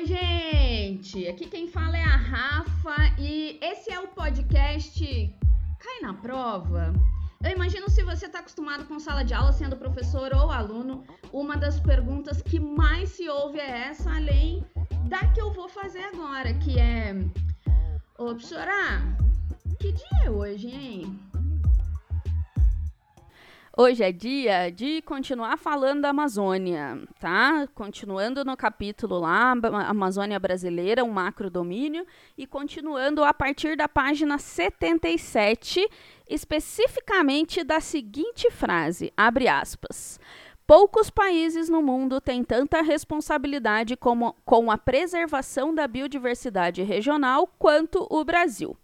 Oi, gente! Aqui quem fala é a Rafa e esse é o podcast Cai na Prova. Eu imagino se você está acostumado com sala de aula, sendo professor ou aluno, uma das perguntas que mais se ouve é essa, além da que eu vou fazer agora, que é: Ô, professora, que dia é hoje, hein? Hoje é dia de continuar falando da Amazônia, tá? Continuando no capítulo lá, Amazônia Brasileira, um macro domínio, e continuando a partir da página 77, especificamente da seguinte frase, abre aspas. Poucos países no mundo têm tanta responsabilidade como, com a preservação da biodiversidade regional quanto o Brasil.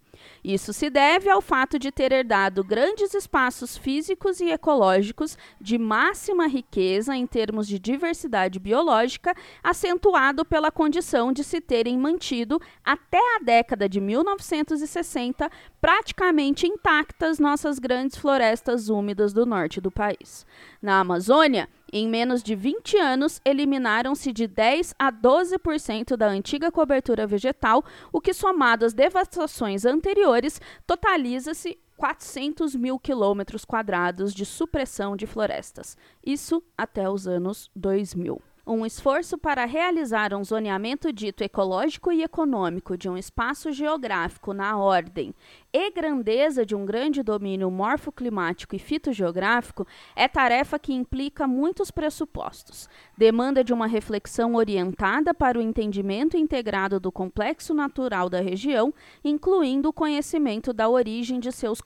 Isso se deve ao fato de ter herdado grandes espaços físicos e ecológicos de máxima riqueza em termos de diversidade biológica, acentuado pela condição de se terem mantido até a década de 1960 praticamente intactas nossas grandes florestas úmidas do norte do país. Na Amazônia, em menos de 20 anos, eliminaram-se de 10 a 12% da antiga cobertura vegetal, o que, somado às devastações anteriores, totaliza-se 400 mil quilômetros quadrados de supressão de florestas. Isso até os anos 2000 um esforço para realizar um zoneamento dito ecológico e econômico de um espaço geográfico na ordem e grandeza de um grande domínio morfoclimático e fitogeográfico é tarefa que implica muitos pressupostos. Demanda de uma reflexão orientada para o entendimento integrado do complexo natural da região, incluindo o conhecimento da origem de seus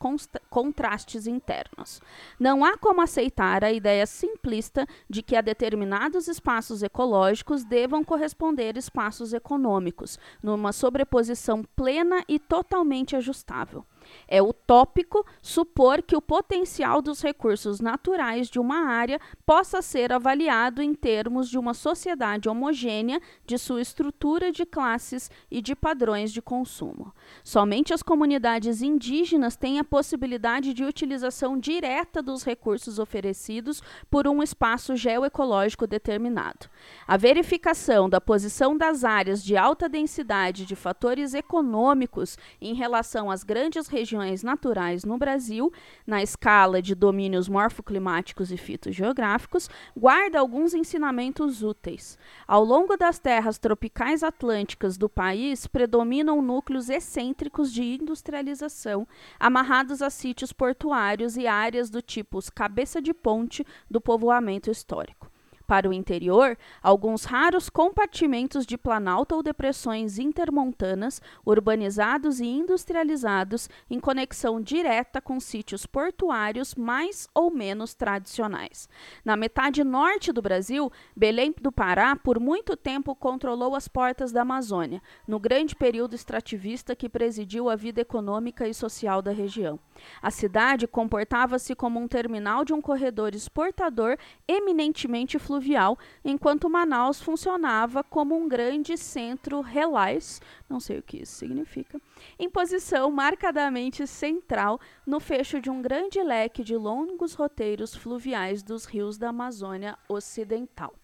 contrastes internos. Não há como aceitar a ideia simplista de que a determinados espaços ecológicos devam corresponder espaços econômicos, numa sobreposição plena e totalmente ajustável. É utópico supor que o potencial dos recursos naturais de uma área possa ser avaliado em termos de uma sociedade homogênea, de sua estrutura de classes e de padrões de consumo. Somente as comunidades indígenas têm a possibilidade de utilização direta dos recursos oferecidos por um espaço geoecológico determinado. A verificação da posição das áreas de alta densidade de fatores econômicos em relação às grandes regiões regiões naturais no Brasil, na escala de domínios morfoclimáticos e fitogeográficos, guarda alguns ensinamentos úteis. Ao longo das terras tropicais atlânticas do país, predominam núcleos excêntricos de industrialização, amarrados a sítios portuários e áreas do tipo cabeça de ponte do povoamento histórico para o interior, alguns raros compartimentos de planalto ou depressões intermontanas, urbanizados e industrializados, em conexão direta com sítios portuários mais ou menos tradicionais. Na metade norte do Brasil, Belém do Pará por muito tempo controlou as portas da Amazônia, no grande período extrativista que presidiu a vida econômica e social da região. A cidade comportava-se como um terminal de um corredor exportador eminentemente fluvial fluvial, enquanto Manaus funcionava como um grande centro relais, não sei o que isso significa, em posição marcadamente central no fecho de um grande leque de longos roteiros fluviais dos rios da Amazônia Ocidental.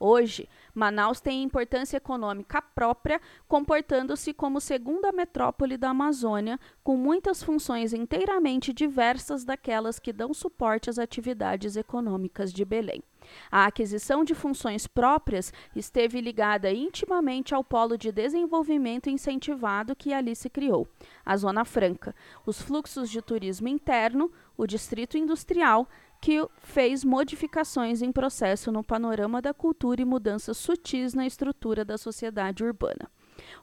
Hoje, Manaus tem importância econômica própria, comportando-se como segunda metrópole da Amazônia, com muitas funções inteiramente diversas daquelas que dão suporte às atividades econômicas de Belém. A aquisição de funções próprias esteve ligada intimamente ao polo de desenvolvimento incentivado que ali se criou, a Zona Franca, os fluxos de turismo interno, o distrito industrial, que fez modificações em processo no panorama da cultura e mudanças sutis na estrutura da sociedade urbana.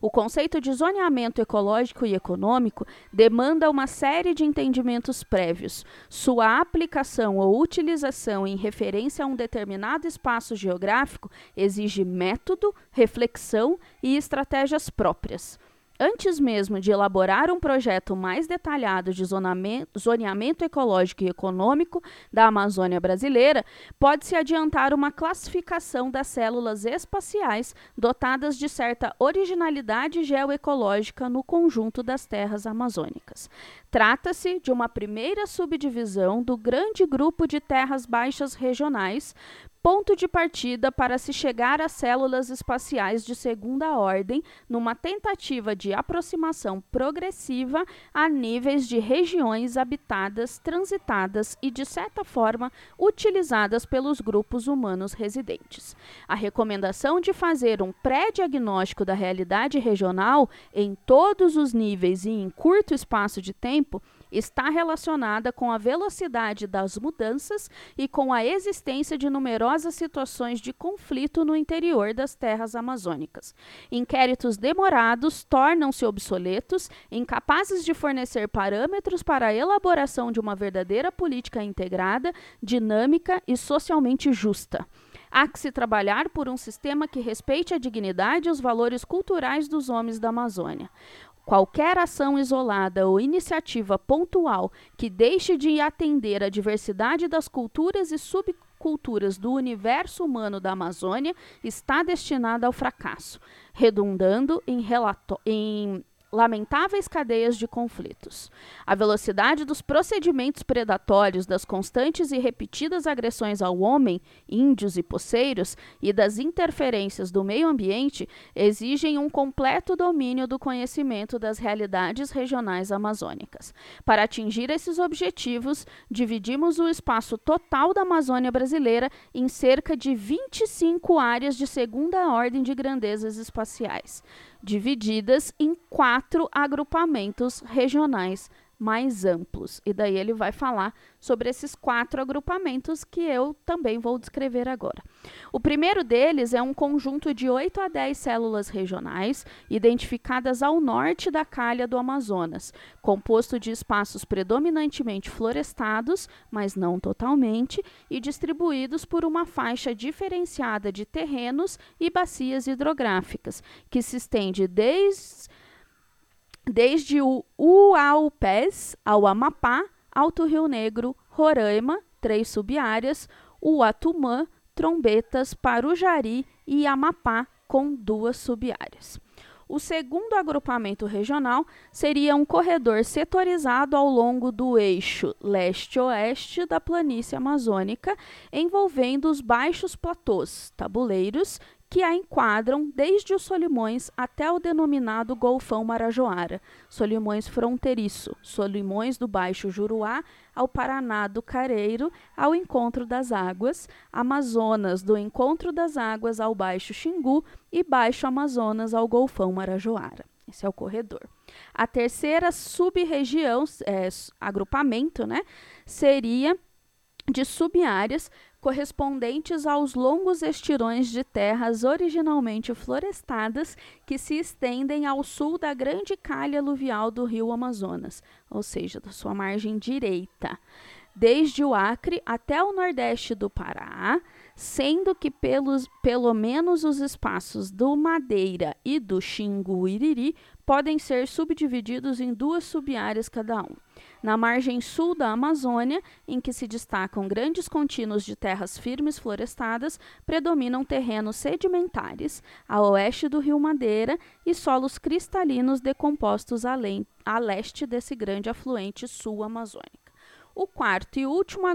O conceito de zoneamento ecológico e econômico demanda uma série de entendimentos prévios. Sua aplicação ou utilização em referência a um determinado espaço geográfico exige método, reflexão e estratégias próprias. Antes mesmo de elaborar um projeto mais detalhado de zoneamento ecológico e econômico da Amazônia brasileira, pode-se adiantar uma classificação das células espaciais dotadas de certa originalidade geoecológica no conjunto das terras amazônicas. Trata-se de uma primeira subdivisão do grande grupo de terras baixas regionais, ponto de partida para se chegar às células espaciais de segunda ordem, numa tentativa de aproximação progressiva a níveis de regiões habitadas, transitadas e, de certa forma, utilizadas pelos grupos humanos residentes. A recomendação de fazer um pré-diagnóstico da realidade regional em todos os níveis e em curto espaço de tempo está relacionada com a velocidade das mudanças e com a existência de numerosas situações de conflito no interior das terras amazônicas. Inquéritos demorados tornam-se obsoletos, incapazes de fornecer parâmetros para a elaboração de uma verdadeira política integrada, dinâmica e socialmente justa. Há que se trabalhar por um sistema que respeite a dignidade e os valores culturais dos homens da Amazônia. Qualquer ação isolada ou iniciativa pontual que deixe de atender a diversidade das culturas e subculturas do universo humano da Amazônia está destinada ao fracasso, redundando em, em lamentáveis cadeias de conflitos. A velocidade dos procedimentos predatórios, das constantes e repetidas agressões ao homem, índios e poceiros e das interferências do meio ambiente exigem um completo domínio do conhecimento das realidades regionais amazônicas. Para atingir esses objetivos, dividimos o espaço total da Amazônia brasileira em cerca de 25 áreas de segunda ordem de grandezas espaciais divididas em quatro agrupamentos regionais mais amplos. E daí ele vai falar sobre esses quatro agrupamentos que eu também vou descrever agora. O primeiro deles é um conjunto de 8 a 10 células regionais identificadas ao norte da calha do Amazonas, composto de espaços predominantemente florestados, mas não totalmente, e distribuídos por uma faixa diferenciada de terrenos e bacias hidrográficas, que se estende desde desde o Uaupés ao Amapá, Alto Rio Negro, Roraima, três subáreas, Uatumã, Trombetas, Parujari e Amapá, com duas subáreas. O segundo agrupamento regional seria um corredor setorizado ao longo do eixo leste-oeste da planície amazônica, envolvendo os baixos platôs, tabuleiros que a enquadram desde os Solimões até o denominado Golfão Marajoara, Solimões fronteiriço, Solimões do Baixo Juruá ao Paraná do Careiro, ao Encontro das Águas, Amazonas do Encontro das Águas ao Baixo Xingu e Baixo Amazonas ao Golfão Marajoara. Esse é o corredor. A terceira sub-região, é, agrupamento, né, seria de subáreas correspondentes aos longos estirões de terras originalmente florestadas que se estendem ao sul da grande calha aluvial do rio Amazonas, ou seja, da sua margem direita, desde o Acre até o nordeste do Pará, sendo que pelos, pelo menos os espaços do Madeira e do Xingu Iriri podem ser subdivididos em duas subáreas cada um. Na margem sul da Amazônia, em que se destacam grandes contínuos de terras firmes florestadas, predominam terrenos sedimentares, a oeste do rio Madeira, e solos cristalinos decompostos além, a leste desse grande afluente sul-amazônico. O quarto e último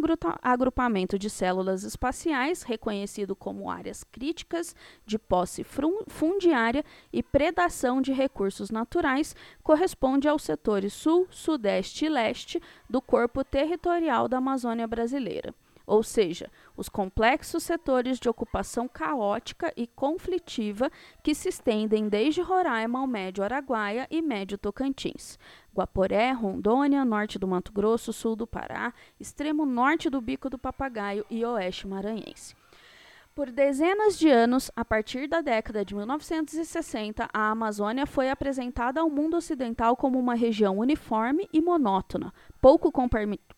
agrupamento de células espaciais, reconhecido como áreas críticas de posse fundiária e predação de recursos naturais, corresponde aos setores sul, sudeste e leste do corpo territorial da Amazônia brasileira ou seja, os complexos setores de ocupação caótica e conflitiva que se estendem desde Roraima ao Médio Araguaia e Médio Tocantins. Guaporé, Rondônia, norte do Mato Grosso, sul do Pará, extremo norte do Bico do Papagaio e oeste maranhense. Por dezenas de anos, a partir da década de 1960, a Amazônia foi apresentada ao mundo ocidental como uma região uniforme e monótona, pouco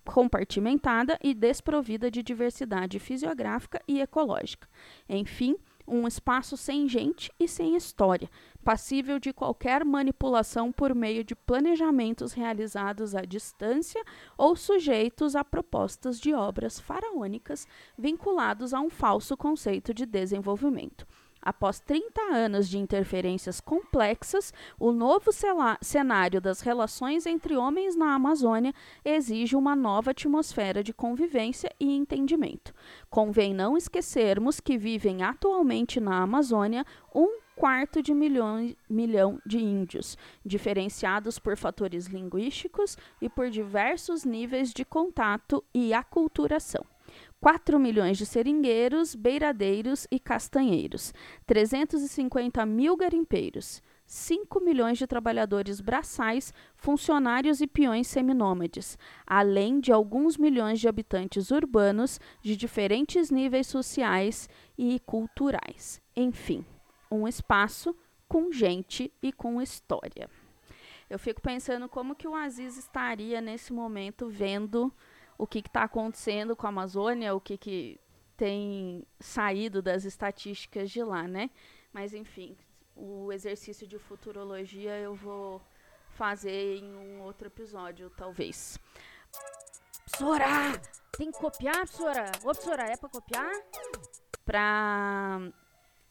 compartimentada e desprovida de diversidade fisiográfica e ecológica. Enfim, um espaço sem gente e sem história, passível de qualquer manipulação por meio de planejamentos realizados à distância ou sujeitos a propostas de obras faraônicas vinculados a um falso conceito de desenvolvimento. Após 30 anos de interferências complexas, o novo cenário das relações entre homens na Amazônia exige uma nova atmosfera de convivência e entendimento. Convém não esquecermos que vivem atualmente na Amazônia um quarto de milhão, milhão de índios, diferenciados por fatores linguísticos e por diversos níveis de contato e aculturação. 4 milhões de seringueiros, beiradeiros e castanheiros, 350 mil garimpeiros, 5 milhões de trabalhadores braçais, funcionários e peões seminômades, além de alguns milhões de habitantes urbanos de diferentes níveis sociais e culturais. Enfim, um espaço com gente e com história. Eu fico pensando como que o Aziz estaria nesse momento vendo o que está acontecendo com a Amazônia, o que, que tem saído das estatísticas de lá, né? Mas enfim, o exercício de futurologia eu vou fazer em um outro episódio, talvez. Sora! Tem que copiar, Sora? Ô, Sora, é para copiar? Pra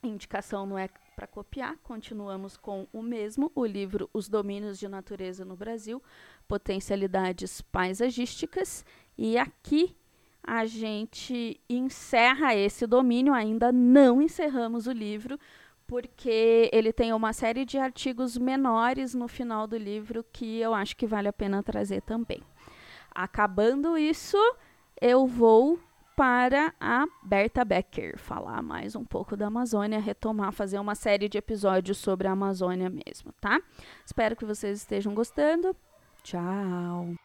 indicação não é para copiar, continuamos com o mesmo, o livro Os Domínios de Natureza no Brasil, Potencialidades Paisagísticas, e aqui a gente encerra esse domínio, ainda não encerramos o livro, porque ele tem uma série de artigos menores no final do livro que eu acho que vale a pena trazer também. Acabando isso, eu vou para a Berta Becker falar mais um pouco da Amazônia, retomar, fazer uma série de episódios sobre a Amazônia mesmo, tá? Espero que vocês estejam gostando. Tchau!